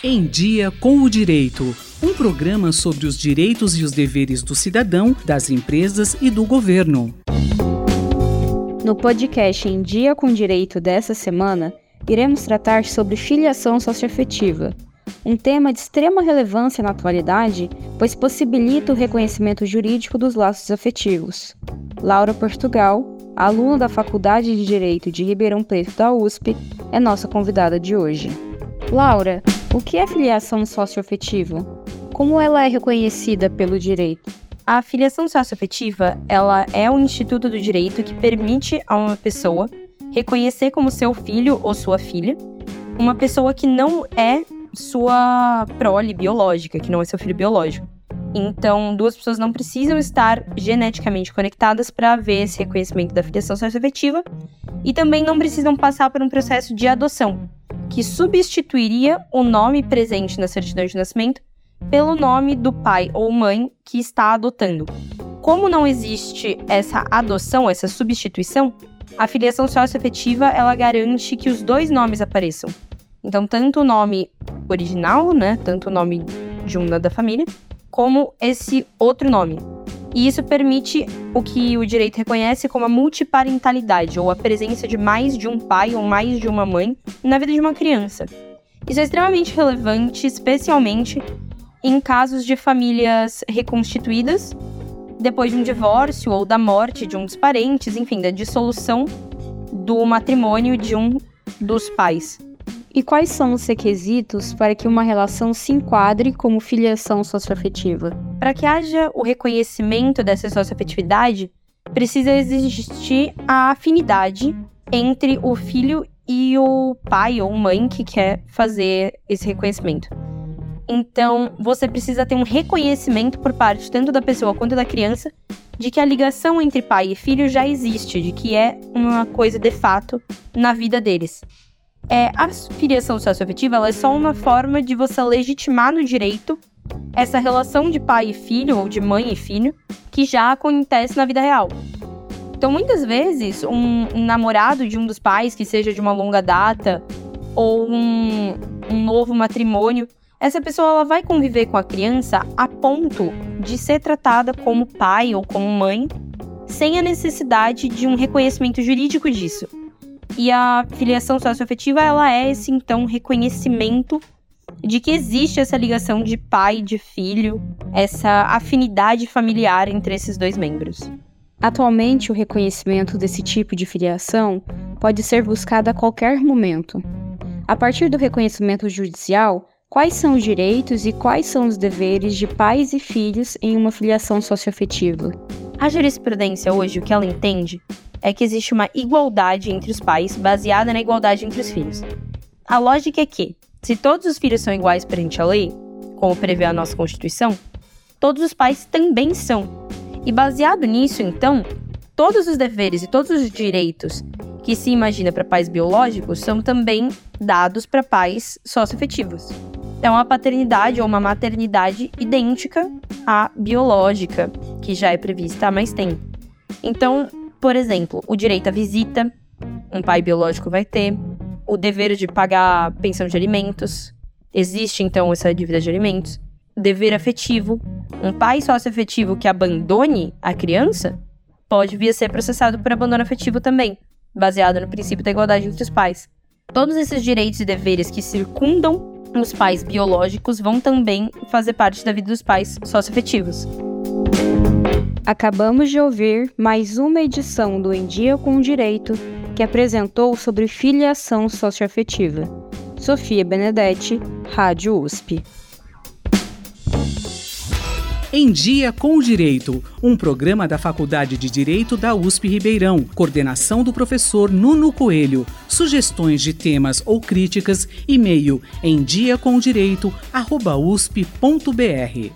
Em Dia com o Direito. Um programa sobre os direitos e os deveres do cidadão, das empresas e do governo. No podcast Em Dia com o Direito dessa semana, iremos tratar sobre filiação socioafetiva, um tema de extrema relevância na atualidade, pois possibilita o reconhecimento jurídico dos laços afetivos. Laura Portugal, aluna da Faculdade de Direito de Ribeirão Preto da USP, é nossa convidada de hoje. Laura, o que é filiação socioafetiva? Como ela é reconhecida pelo direito? A filiação socioafetiva, ela é um instituto do direito que permite a uma pessoa reconhecer como seu filho ou sua filha uma pessoa que não é sua prole biológica, que não é seu filho biológico. Então, duas pessoas não precisam estar geneticamente conectadas para haver esse reconhecimento da filiação socioafetiva e também não precisam passar por um processo de adoção, que substituiria o nome presente na certidão de nascimento pelo nome do pai ou mãe que está adotando. Como não existe essa adoção, essa substituição, a filiação socioafetiva ela garante que os dois nomes apareçam. Então, tanto o nome original, né, tanto o nome de uma da família, como esse outro nome. E isso permite o que o direito reconhece como a multiparentalidade, ou a presença de mais de um pai ou mais de uma mãe na vida de uma criança. Isso é extremamente relevante, especialmente em casos de famílias reconstituídas depois de um divórcio ou da morte de um dos parentes, enfim, da dissolução do matrimônio de um dos pais. E quais são os requisitos para que uma relação se enquadre como filiação socioafetiva? Para que haja o reconhecimento dessa socioafetividade, precisa existir a afinidade entre o filho e o pai ou mãe que quer fazer esse reconhecimento. Então, você precisa ter um reconhecimento por parte tanto da pessoa quanto da criança de que a ligação entre pai e filho já existe, de que é uma coisa de fato na vida deles. É, a filiação socioafetiva é só uma forma de você legitimar no direito essa relação de pai e filho, ou de mãe e filho, que já acontece na vida real. Então, muitas vezes, um, um namorado de um dos pais, que seja de uma longa data, ou um, um novo matrimônio, essa pessoa ela vai conviver com a criança a ponto de ser tratada como pai ou como mãe, sem a necessidade de um reconhecimento jurídico disso. E a filiação socioafetiva, ela é esse, então, reconhecimento de que existe essa ligação de pai e de filho, essa afinidade familiar entre esses dois membros. Atualmente, o reconhecimento desse tipo de filiação pode ser buscado a qualquer momento. A partir do reconhecimento judicial, quais são os direitos e quais são os deveres de pais e filhos em uma filiação socioafetiva? A jurisprudência hoje, o que ela entende é que existe uma igualdade entre os pais baseada na igualdade entre os filhos. A lógica é que, se todos os filhos são iguais perante a lei, como prevê a nossa Constituição, todos os pais também são. E baseado nisso, então, todos os deveres e todos os direitos que se imagina para pais biológicos são também dados para pais socioafetivos. É uma paternidade ou uma maternidade idêntica à biológica, que já é prevista há mais tempo. Então, por exemplo, o direito à visita, um pai biológico vai ter, o dever de pagar pensão de alimentos, existe então essa dívida de alimentos, dever afetivo, um pai sócio-afetivo que abandone a criança pode vir a ser processado por abandono afetivo também, baseado no princípio da igualdade entre os pais. Todos esses direitos e deveres que circundam os pais biológicos vão também fazer parte da vida dos pais sócio-afetivos. Acabamos de ouvir mais uma edição do Em Dia com o Direito, que apresentou sobre filiação socioafetiva. Sofia Benedetti, Rádio USP. Em Dia com o Direito, um programa da Faculdade de Direito da USP Ribeirão, coordenação do professor Nuno Coelho. Sugestões de temas ou críticas, e-mail em diacomdireito@usp.br.